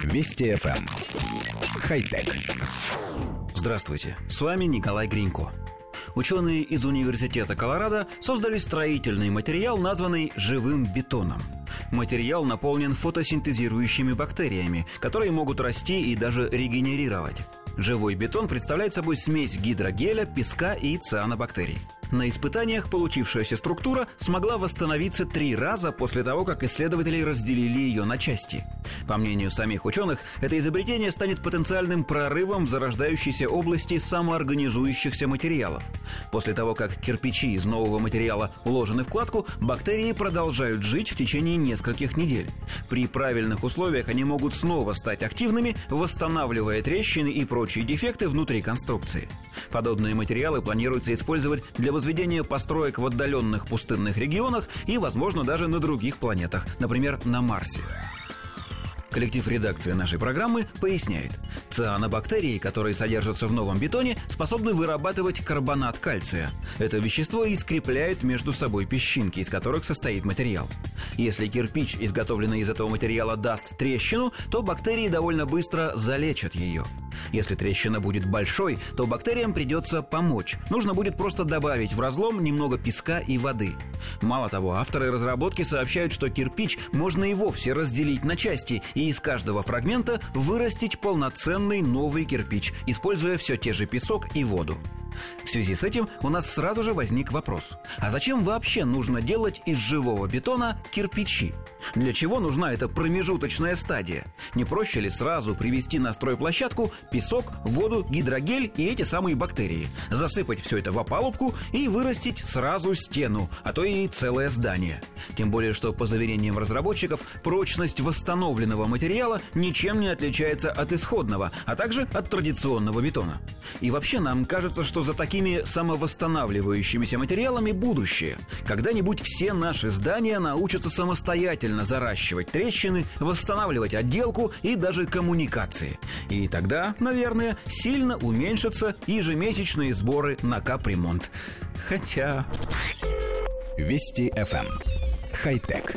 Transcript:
Вести FM. Эм. Хай-тек. Здравствуйте, с вами Николай Гринько. Ученые из Университета Колорадо создали строительный материал, названный живым бетоном. Материал наполнен фотосинтезирующими бактериями, которые могут расти и даже регенерировать. Живой бетон представляет собой смесь гидрогеля, песка и цианобактерий. На испытаниях получившаяся структура смогла восстановиться три раза после того, как исследователи разделили ее на части. По мнению самих ученых, это изобретение станет потенциальным прорывом в зарождающейся области самоорганизующихся материалов. После того, как кирпичи из нового материала уложены в кладку, бактерии продолжают жить в течение нескольких недель. При правильных условиях они могут снова стать активными, восстанавливая трещины и прочие дефекты внутри конструкции. Подобные материалы планируется использовать для возведения построек в отдаленных пустынных регионах и, возможно, даже на других планетах, например, на Марсе. Коллектив редакции нашей программы поясняет. Цианобактерии, которые содержатся в новом бетоне, способны вырабатывать карбонат кальция. Это вещество и скрепляет между собой песчинки, из которых состоит материал. Если кирпич, изготовленный из этого материала, даст трещину, то бактерии довольно быстро залечат ее. Если трещина будет большой, то бактериям придется помочь. Нужно будет просто добавить в разлом немного песка и воды. Мало того, авторы разработки сообщают, что кирпич можно и вовсе разделить на части и из каждого фрагмента вырастить полноценный новый кирпич, используя все те же песок и воду. В связи с этим у нас сразу же возник вопрос. А зачем вообще нужно делать из живого бетона кирпичи? Для чего нужна эта промежуточная стадия? Не проще ли сразу привести на стройплощадку песок, воду, гидрогель и эти самые бактерии? Засыпать все это в опалубку и вырастить сразу стену, а то и целое здание. Тем более, что по заверениям разработчиков, прочность восстановленного материала ничем не отличается от исходного, а также от традиционного бетона. И вообще нам кажется, что за такими самовосстанавливающимися материалами будущее. Когда-нибудь все наши здания научатся самостоятельно заращивать трещины, восстанавливать отделку и даже коммуникации. И тогда, наверное, сильно уменьшатся ежемесячные сборы на капремонт. Хотя... Вести FM. Хай-тек.